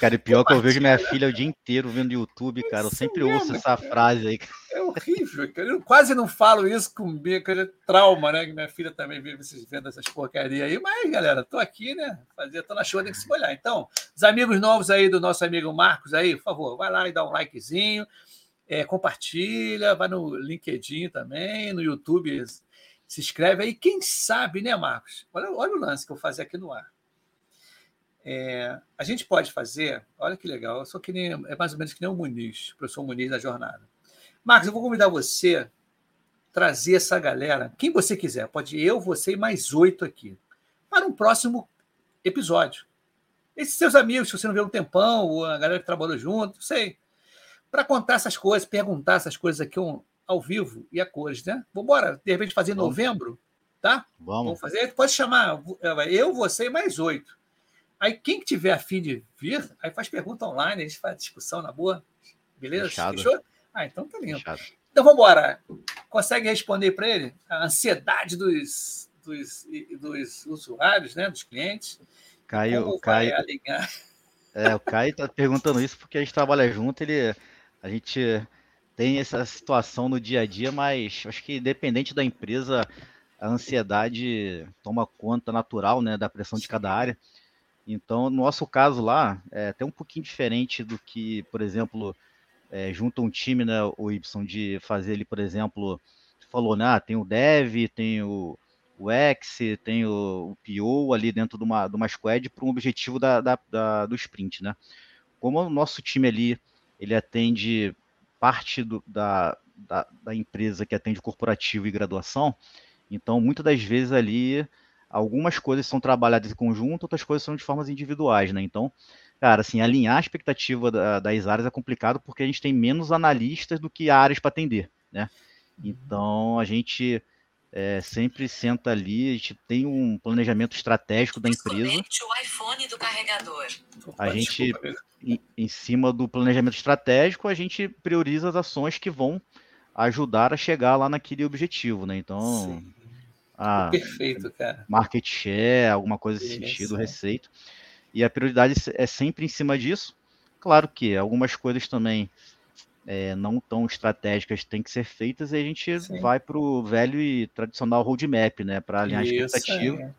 Cara, e pior que eu vejo minha filha o dia inteiro vendo YouTube, cara. Eu sempre mesmo, ouço essa cara. frase aí. É horrível, cara. Eu quase não falo isso com é trauma, né? Que minha filha também vive vendo essas porcarias aí. Mas, galera, tô aqui, né? Fazer, tô na show, tem que se molhar. Então, os amigos novos aí do nosso amigo Marcos aí, por favor, vai lá e dá um likezinho, é, compartilha, vai no LinkedIn também, no YouTube, se inscreve aí. Quem sabe, né, Marcos? Olha, olha o lance que eu vou fazer aqui no ar é, a gente pode fazer, olha que legal, sou que nem, é mais ou menos que nem o Muniz, o professor Muniz da jornada. Marcos, eu vou convidar você trazer essa galera, quem você quiser, pode eu, você e mais oito aqui, para um próximo episódio. Esses seus amigos, se você não vê um tempão, ou a galera que trabalhou junto, sei, para contar essas coisas, perguntar essas coisas aqui ao vivo e a cores, né? Vamos embora, de repente fazer em novembro, tá? Vamos. Vamos fazer, pode chamar eu, você e mais oito. Aí quem que tiver afim de vir, aí faz pergunta online, a gente faz discussão na boa. Beleza? Fechado. Fechou? Ah, então tá lindo. Fechado. Então vamos embora. Consegue responder para ele a ansiedade dos, dos, dos usuários, né, dos clientes? Caio, o Caio, é, o Caio está perguntando isso porque a gente trabalha junto, ele, a gente tem essa situação no dia a dia, mas acho que independente da empresa, a ansiedade toma conta natural, né, da pressão de cada área. Então, no nosso caso lá, é até um pouquinho diferente do que, por exemplo, é, junta um time, né, o Y, de fazer ele, por exemplo, falou, né, ah, tem o Dev, tem o, o X, tem o, o PO ali dentro de uma, de uma squad para um objetivo da, da, da, do sprint, né? Como o nosso time ali, ele atende parte do, da, da, da empresa que atende corporativo e graduação, então, muitas das vezes ali algumas coisas são trabalhadas em conjunto, outras coisas são de formas individuais, né? Então, cara, assim, alinhar a expectativa da, das áreas é complicado porque a gente tem menos analistas do que áreas para atender, né? Uhum. Então, a gente é, sempre senta ali, a gente tem um planejamento estratégico da empresa. o iPhone do carregador. A gente, em, em cima do planejamento estratégico, a gente prioriza as ações que vão ajudar a chegar lá naquele objetivo, né? Então, Sim ah, Perfeito, cara. Market share, alguma coisa nesse sentido, receita. E a prioridade é sempre em cima disso. Claro que algumas coisas também é, não tão estratégicas têm que ser feitas e a gente Sim. vai para o velho e tradicional roadmap, né? Para alinhar a expectativa. É.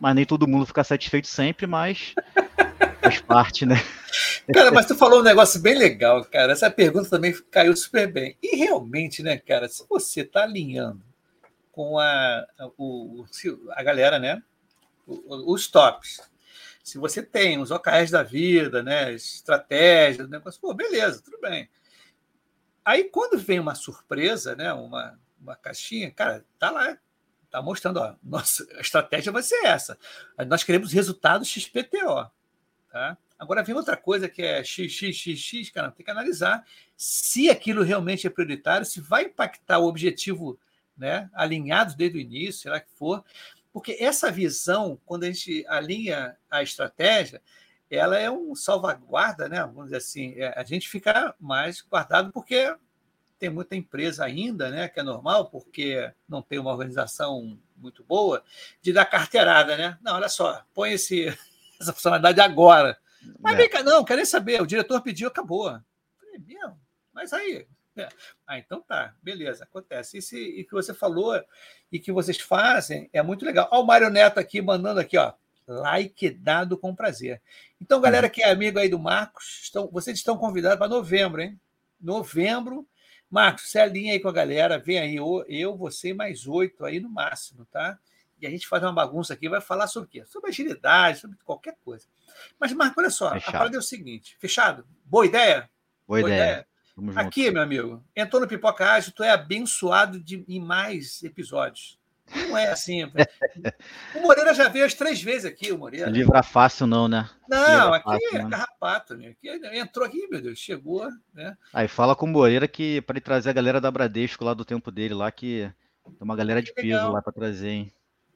Mas nem todo mundo fica satisfeito sempre, mas faz parte, né? Cara, mas tu falou um negócio bem legal, cara. Essa pergunta também caiu super bem. E realmente, né, cara, se você está alinhando com a, o, a galera, né? Os tops. Se você tem os OKRs da vida, né? Estratégias, negócio, pô, beleza, tudo bem. Aí quando vem uma surpresa, né? Uma, uma caixinha, cara, tá lá. Está mostrando, ó, nossa estratégia vai ser essa. Nós queremos resultados XPTO. Tá? Agora vem outra coisa que é XXXX, cara, tem que analisar se aquilo realmente é prioritário, se vai impactar o objetivo né, alinhado desde o início, será que for. Porque essa visão, quando a gente alinha a estratégia, ela é um salvaguarda, né? Vamos dizer assim, é, a gente fica mais guardado porque tem muita empresa ainda, né? Que é normal, porque não tem uma organização muito boa, de dar carteirada, né? Não, olha só, põe esse, essa funcionalidade agora. Mas é. vem cá, não, quer nem saber, o diretor pediu, acabou. Falei, mesmo? Mas aí. É. Ah, então tá, beleza, acontece. Isso e que você falou e que vocês fazem é muito legal. Olha o Mário Neto aqui mandando aqui, ó like dado com prazer. Então, galera uhum. que é amigo aí do Marcos, estão, vocês estão convidados para novembro, hein? Novembro. Marcos, você alinha aí com a galera, vem aí, eu, eu você mais oito aí no máximo, tá? E a gente faz uma bagunça aqui, vai falar sobre o quê? Sobre agilidade, sobre qualquer coisa. Mas, Marcos, olha só, fechado. a parada é o seguinte: fechado? Boa ideia? Boa, Boa ideia. ideia. Aqui, meu amigo, entrou no Pipoca Ágil, tu é abençoado de, em mais episódios. Não é assim. O Moreira já veio as três vezes aqui, o Moreira. Livra fácil, não, né? Não, aqui fácil, é né? carrapato, né? Aqui entrou aqui, meu Deus, chegou, né? Aí fala com o Moreira que para ele trazer a galera da Bradesco lá do tempo dele, lá que tem uma galera de peso lá para trazer, hein?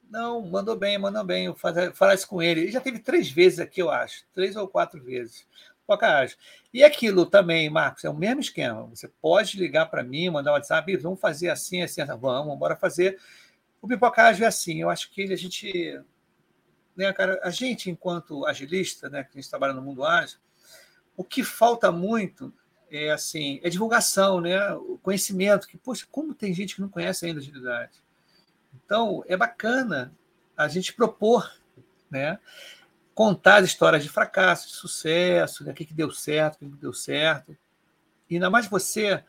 Não, mandou bem, mandou bem. Eu falar isso com ele. Ele já teve três vezes aqui, eu acho. Três ou quatro vezes. Pocahage. E aquilo também, Marcos, é o mesmo esquema. Você pode ligar para mim, mandar um WhatsApp, vamos fazer assim, assim, assim. vamos, bora fazer. O pipocagem é assim, eu acho que ele, a gente, né, cara, a gente, enquanto agilista, né, que a gente trabalha no mundo ágil, o que falta muito é assim, é divulgação, né? O conhecimento, que, poxa, como tem gente que não conhece ainda agilidade. Então, é bacana a gente propor, né? Contar as histórias de fracasso, de sucesso, né? o que, que deu certo, o que, que deu certo. E ainda mais você,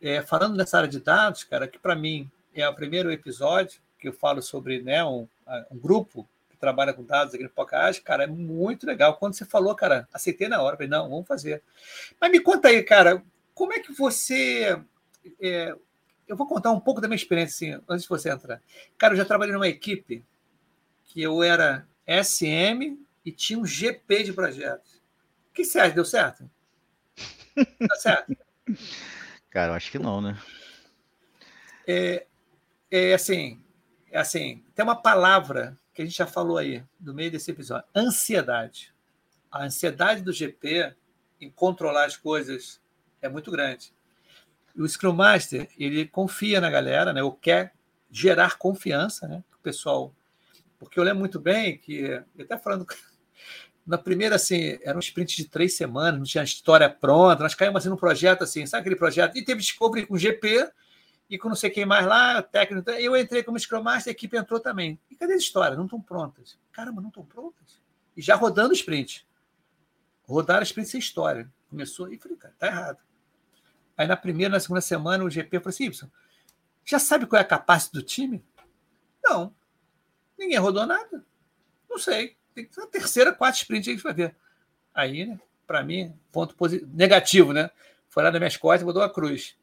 é, falando nessa área de dados, cara, que para mim é o primeiro episódio que eu falo sobre né, um, um grupo que trabalha com dados aqui no Podcast. Cara, é muito legal. Quando você falou, cara, aceitei na hora. Falei, não, vamos fazer. Mas me conta aí, cara, como é que você. É, eu vou contar um pouco da minha experiência assim, antes de você entrar. Cara, eu já trabalhei numa equipe que eu era SM e tinha um GP de projetos. O que você acha? Deu certo? Tá certo? Cara, eu acho que não, né? É, é assim, é assim, tem uma palavra que a gente já falou aí no meio desse episódio, ansiedade. A ansiedade do GP em controlar as coisas é muito grande. o Scrum Master, ele confia na galera, né? Ou quer gerar confiança, né? O pessoal, porque eu lembro muito bem que, até falando na primeira, assim, era um sprint de três semanas, não tinha história pronta, nós caímos assim num projeto assim, sabe aquele projeto? E teve descobrir com GP, e com não sei quem mais lá, técnico. Eu entrei como Scrum Master, a equipe entrou também. E cadê a história? Não estão prontas. Caramba, não estão prontas? E já rodando sprint. Rodaram sprint sem história. Começou e falei, cara, tá errado. Aí na primeira, na segunda semana, o GP falou assim: Y, já sabe qual é a capacidade do time? Não. Ninguém rodou nada. Não sei. Tem que ser a terceira, quarta sprint a gente vai ver. Aí, né, para mim, ponto positivo, negativo, né? Foi lá nas minhas costas e botou a cruz.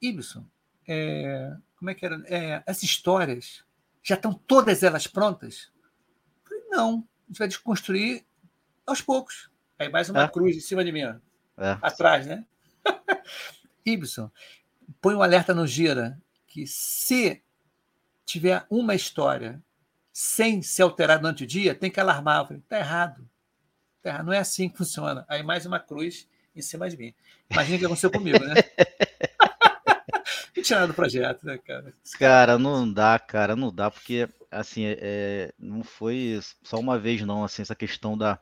Ibson, é, como é que era? É, essas histórias já estão todas elas prontas? Eu falei, não, a gente vai desconstruir aos poucos. Aí mais uma é. cruz em cima de mim, é. atrás, né? Ibson, põe um alerta no Gira que se tiver uma história sem ser alterada durante o dia, tem que alarmar. Eu falei, tá errado. Tá errado. Não é assim que funciona. Aí mais uma cruz em cima de mim. Imagina o que aconteceu comigo, né? tirar do projeto, né, cara? Cara, não dá, cara, não dá, porque, assim, é, é, não foi só uma vez, não, assim, essa questão da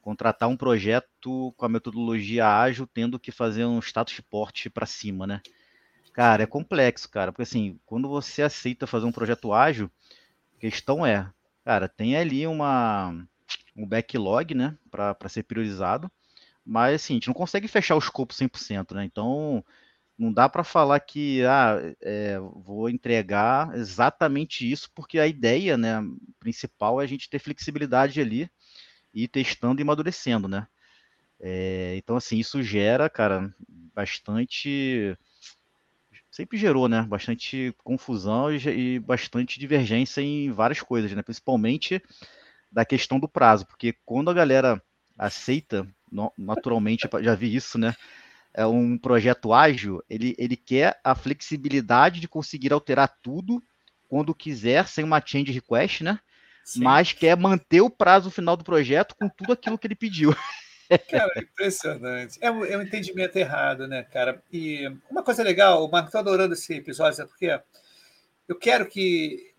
contratar um projeto com a metodologia ágil, tendo que fazer um status report para cima, né? Cara, é complexo, cara, porque, assim, quando você aceita fazer um projeto ágil, a questão é, cara, tem ali uma, um backlog, né, para ser priorizado, mas, assim, a gente não consegue fechar o escopo 100%, né? Então, não dá para falar que ah, é, vou entregar exatamente isso, porque a ideia né, principal é a gente ter flexibilidade ali e testando e amadurecendo, né? É, então, assim, isso gera, cara, bastante sempre gerou, né, bastante confusão e, e bastante divergência em várias coisas, né, principalmente da questão do prazo, porque quando a galera aceita, naturalmente, já vi isso, né, é um projeto ágil, ele, ele quer a flexibilidade de conseguir alterar tudo quando quiser, sem uma change request, né, Sim. mas quer manter o prazo final do projeto com tudo aquilo que ele pediu. Cara, impressionante. É um, é um, entendimento errado, né, cara? E uma coisa legal, o Marco, estou adorando esse episódio, sabe por quê? Eu quero que.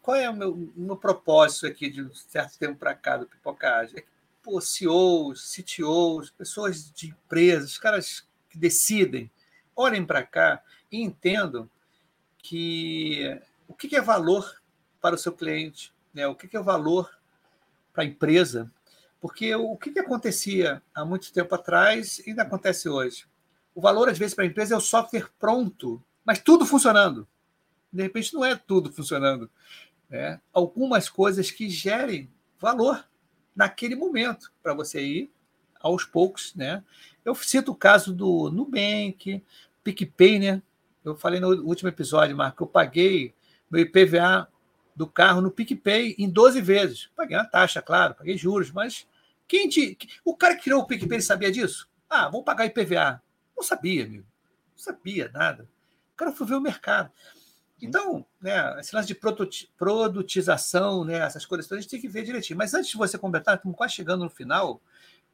Qual é o meu, meu propósito aqui de um certo tempo para cá do Pipocagem? É que, pô, CEOs, CTOs, pessoas de empresas, caras que decidem, olhem para cá e entendam que o que é valor para o seu cliente, né? o que é valor para a empresa, porque o que, acontecia há muito tempo atrás ainda acontece hoje? O valor, às vezes, para a empresa é o software pronto, mas tudo funcionando. De repente, não é tudo funcionando. Né? Algumas coisas que gerem valor naquele momento, para você ir aos poucos. Né? Eu cito o caso do Nubank, PicPay, né? Eu falei no último episódio, Marco, eu paguei meu IPVA do carro no PicPay em 12 vezes. Paguei uma taxa, claro, paguei juros, mas quem te, o cara que criou o PicPay sabia disso? Ah, vamos pagar IPVA. Não sabia, amigo. Não sabia nada. O cara foi ver o mercado. Então, né, esse lance de produtização, né, essas coisas a gente tem que ver direitinho. Mas antes de você completar, estamos quase chegando no final,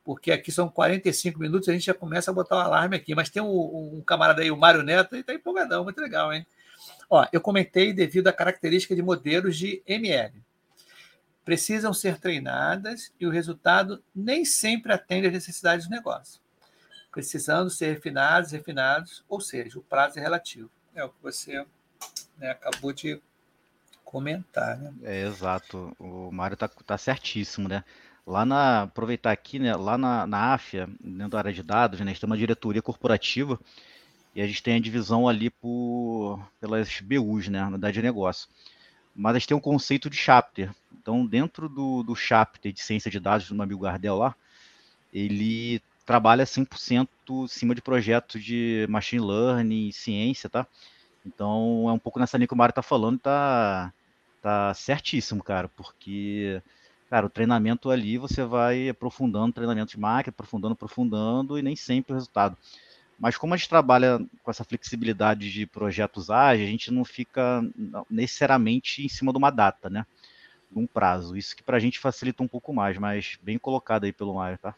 porque aqui são 45 minutos, a gente já começa a botar o um alarme aqui. Mas tem um, um camarada aí, o Mário Neto, ele está empolgadão, muito legal, hein? Ó, eu comentei devido à característica de modelos de ML. Precisam ser treinadas e o resultado nem sempre atende às necessidades do negócio. Precisando ser refinados, refinados, ou seja, o prazo é relativo. É o que você né, acabou de comentar, né? É, exato. O Mário tá, tá certíssimo, né? Lá na, aproveitar aqui, né? Lá na, na AFIA, dentro da área de dados, né, a gente tem uma diretoria corporativa e a gente tem a divisão ali por, pelas BUs, né, unidade de negócio. Mas a gente tem um conceito de chapter. Então, dentro do, do chapter de ciência de dados do Nabil Gardel lá, ele trabalha 100% em cima de projetos de machine learning, ciência, tá? Então, é um pouco nessa linha que o Mário tá falando, tá, tá certíssimo, cara, porque, cara, o treinamento ali você vai aprofundando treinamento de máquina, aprofundando, aprofundando, e nem sempre o resultado. Mas como a gente trabalha com essa flexibilidade de projetos ágeis, a gente não fica necessariamente em cima de uma data, né? Um prazo. Isso que para a gente facilita um pouco mais, mas bem colocado aí pelo Mário, tá?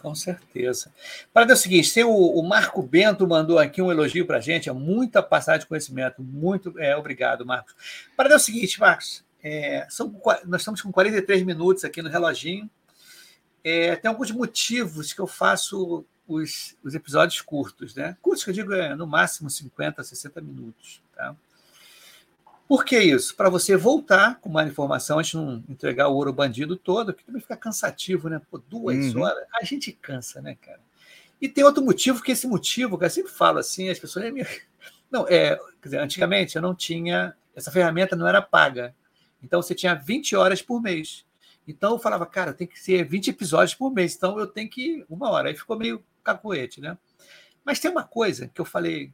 Com certeza. Para é o seguinte, tem o, o, Marco Bento mandou aqui um elogio para a gente, é muita passagem de conhecimento, muito é, obrigado, Marcos. Para é o seguinte, Marcos, é, são, nós estamos com 43 minutos aqui no reloginho. É, tem alguns motivos que eu faço os, os episódios curtos, né? Curtos que eu digo é no máximo 50, 60 minutos. Tá? Por que isso? Para você voltar com uma informação, a gente não entregar o ouro bandido todo, que também fica cansativo, né? Pô, duas uhum. horas, a gente cansa, né, cara? E tem outro motivo, que esse motivo, cara, eu sempre falo assim, as pessoas. Não, é, quer dizer, antigamente eu não tinha. Essa ferramenta não era paga. Então você tinha 20 horas por mês. Então eu falava, cara, tem que ser 20 episódios por mês, então eu tenho que uma hora. Aí ficou meio cacoete, né? Mas tem uma coisa que eu falei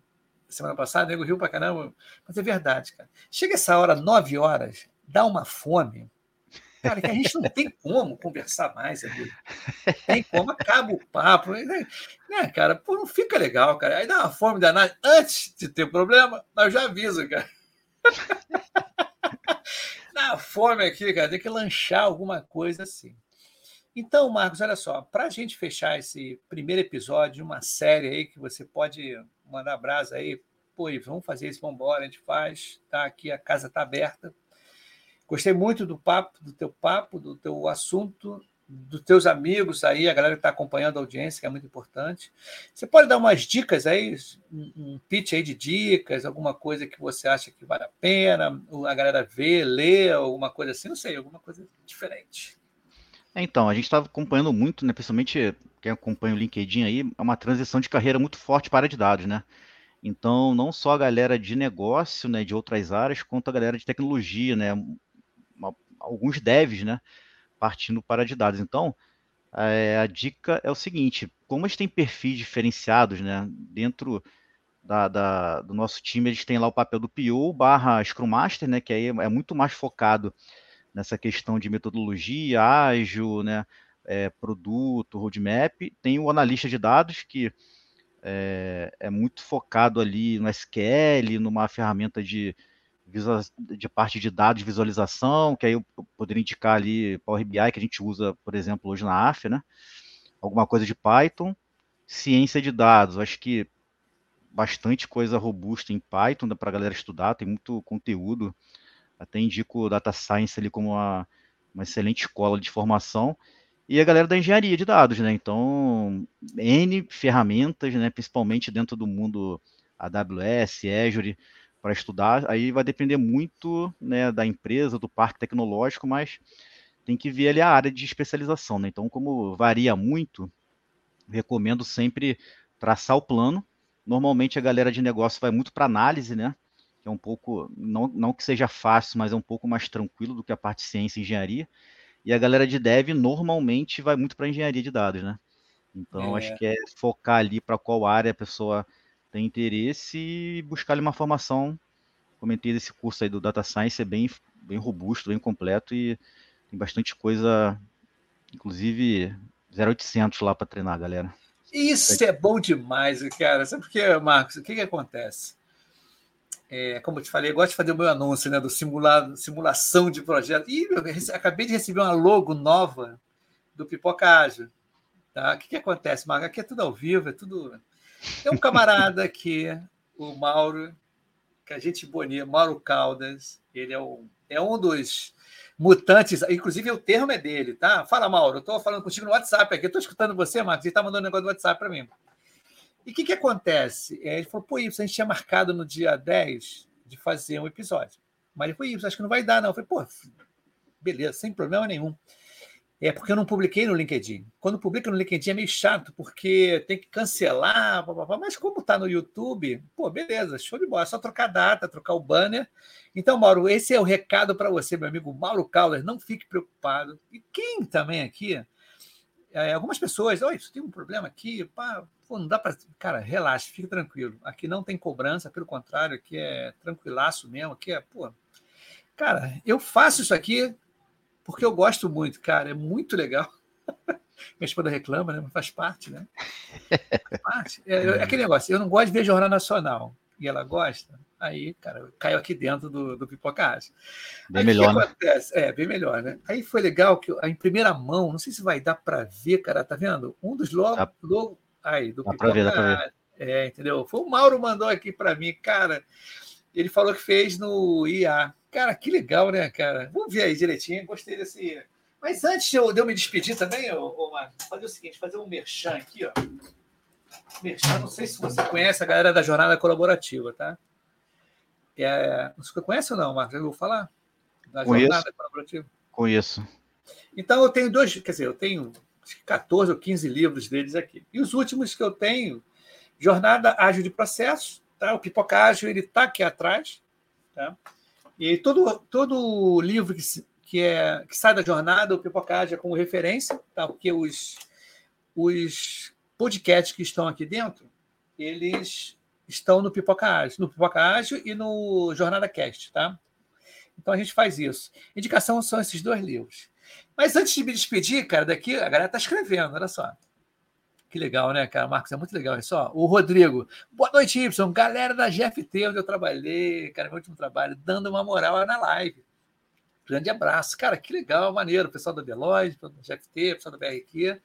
semana passada, nego riu pra caramba, mas é verdade, cara. Chega essa hora, nove horas, dá uma fome, cara, que a gente não tem como conversar mais, amigo. Tem como, acaba o papo, né, né cara? Pô, não fica legal, cara. Aí dá uma fome danada. Antes de ter problema, eu já aviso, cara. dá fome aqui, cara, tem que lanchar alguma coisa assim. Então, Marcos, olha só, para a gente fechar esse primeiro episódio de uma série aí que você pode mandar brasa aí, pô, vamos fazer isso, vamos embora, a gente faz, tá aqui, a casa está aberta. Gostei muito do papo, do teu papo, do teu assunto, dos teus amigos aí, a galera que está acompanhando a audiência, que é muito importante. Você pode dar umas dicas aí, um pitch aí de dicas, alguma coisa que você acha que vale a pena, a galera ver, ler, alguma coisa assim, não sei, alguma coisa diferente. É, então, a gente está acompanhando muito, né, principalmente quem acompanha o LinkedIn aí, é uma transição de carreira muito forte para a área de dados, né? Então, não só a galera de negócio, né, de outras áreas, quanto a galera de tecnologia, né, alguns devs, né, partindo para de dados. Então, é, a dica é o seguinte, como gente tem perfis diferenciados, né, dentro da, da, do nosso time, eles têm lá o papel do PO barra Scrum Master, né? Que aí é muito mais focado nessa questão de metodologia, ágil, né? É, produto, roadmap. Tem o analista de dados, que é, é, muito focado ali no SQL, numa ferramenta de, de parte de dados, visualização, que aí eu poderia indicar ali Power BI, que a gente usa, por exemplo, hoje na AF, né? Alguma coisa de Python. Ciência de dados, acho que bastante coisa robusta em Python para a galera estudar, tem muito conteúdo. Até indico o Data Science ali como uma, uma excelente escola de formação. E a galera da engenharia de dados, né? Então, N ferramentas, né? principalmente dentro do mundo AWS, Azure, para estudar. Aí vai depender muito né, da empresa, do parque tecnológico, mas tem que ver ali a área de especialização. Né? Então, como varia muito, recomendo sempre traçar o plano Normalmente a galera de negócio vai muito para análise, né? Que é um pouco, não, não que seja fácil, mas é um pouco mais tranquilo do que a parte de ciência e engenharia. E a galera de dev normalmente vai muito para engenharia de dados, né? Então é. acho que é focar ali para qual área a pessoa tem interesse e buscar uma formação. Comentei desse curso aí do Data Science, é bem, bem robusto, bem completo e tem bastante coisa, inclusive 0800 lá para treinar, galera. Isso é bom demais, cara. Sabe por quê, Marcos? O que, que acontece? É, como eu te falei, eu gosto de fazer o meu anúncio né, do simulado, simulação de projeto. E eu acabei de receber uma logo nova do Pipoca Ágil. Tá? O que, que acontece, Marcos? Aqui é tudo ao vivo, é tudo. Tem um camarada aqui, o Mauro, que a gente bonia, Mauro Caldas. Ele é um, é um dos mutantes, inclusive o termo é dele, tá? Fala, Mauro, eu estou falando contigo no WhatsApp aqui, eu estou escutando você, Marcos, e está mandando um negócio do WhatsApp para mim. E o que, que acontece? É, ele falou, pô, isso, a gente tinha marcado no dia 10 de fazer um episódio. Mas ele falou, isso, acho que não vai dar, não. Eu falei, pô, beleza, sem problema nenhum. É porque eu não publiquei no LinkedIn. Quando publica no LinkedIn é meio chato, porque tem que cancelar, blá, blá, blá. mas como está no YouTube, pô, beleza, show de bola. É só trocar data, trocar o banner. Então, Mauro, esse é o recado para você, meu amigo Mauro Caldas. Não fique preocupado. E quem também aqui, é, algumas pessoas, oi, tem um problema aqui, pá, pô, não dá para. Cara, relaxa, fique tranquilo. Aqui não tem cobrança, pelo contrário, aqui é tranquilaço mesmo. Aqui é, pô. Cara, eu faço isso aqui porque eu gosto muito, cara, é muito legal. Minha esposa reclama, né? Mas faz parte, né? Faz parte. É, é, aquele negócio, eu não gosto de ver Jornal Nacional e ela gosta, aí, cara, caiu aqui dentro do, do pipocagem. Bem aí, melhor, né? Acontece? É, bem melhor, né? Aí foi legal que em primeira mão, não sei se vai dar para ver, cara, tá vendo? Um dos logo, tá. logo aí, do dá para ver, dá ver. É, entendeu? Foi o Mauro mandou aqui para mim, cara. Ele falou que fez no IA. Cara, que legal, né, cara? Vamos ver aí direitinho. Gostei desse. Mas antes de eu, de eu me despedir também, ô, ô Marcos, fazer o seguinte: fazer um merchan aqui, ó. Merchan, não sei se você conhece a galera da Jornada Colaborativa, tá? É, você conhece ou não, Marcos? Eu vou falar? Da Conheço. Jornada Colaborativa? Conheço. Então, eu tenho dois, quer dizer, eu tenho 14 ou 15 livros deles aqui. E os últimos que eu tenho, Jornada Ágil de Processo, tá? O Pipoca Ágil, ele está aqui atrás, tá? E todo, todo livro que, que, é, que sai da jornada, o Pipocagem é como referência, tá? porque os, os podcasts que estão aqui dentro, eles estão no Pipocagem, no Pipocagem e no Jornada Cast, tá? Então a gente faz isso. Indicação são esses dois livros. Mas antes de me despedir, cara, daqui a galera está escrevendo, olha só. Que legal, né, cara? Marcos, é muito legal isso. Ó, o Rodrigo. Boa noite, Y. Galera da GFT, onde eu trabalhei, cara, meu último trabalho, dando uma moral na live. Grande abraço. Cara, que legal, maneiro. Pessoal da Deloitte, pessoal da GFT, pessoal da BRQ.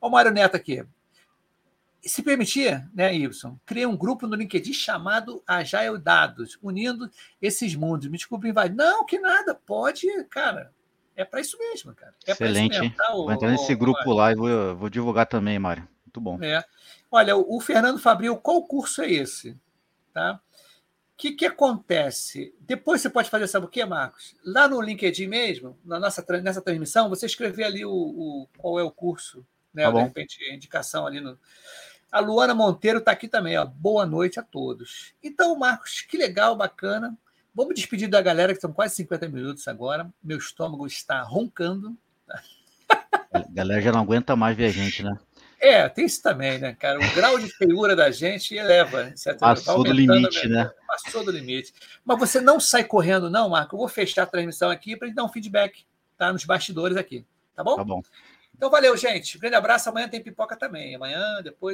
Ó, o Mário Neto aqui. Se permitir, né, Y, criei um grupo no LinkedIn chamado Agile Dados, unindo esses mundos. Me desculpe, vai. Não, que nada. Pode, cara. É para isso mesmo, cara. É Excelente. Mesmo, tá? Vou entrar nesse grupo lá e vou, vou divulgar também, Mário. Muito bom. É. Olha, o, Fernando Fabril, qual curso é esse? Tá? O que, que acontece? Depois você pode fazer, sabe o que, Marcos? Lá no LinkedIn mesmo, na nossa, nessa transmissão, você escrever ali o, o qual é o curso, né? Tá de repente, a indicação ali no. A Luana Monteiro está aqui também, ó. Boa noite a todos. Então, Marcos, que legal, bacana. Vamos despedir da galera, que são quase 50 minutos agora. Meu estômago está roncando. A galera já não aguenta mais ver a gente, né? É, tem isso também, né, cara? O grau de feiura da gente eleva. Certo? Passou do limite, né? Passou do limite. Mas você não sai correndo, não, Marco. Eu vou fechar a transmissão aqui para gente dar um feedback tá? nos bastidores aqui. Tá bom? Tá bom. Então, valeu, gente. Um grande abraço. Amanhã tem pipoca também. Amanhã, depois.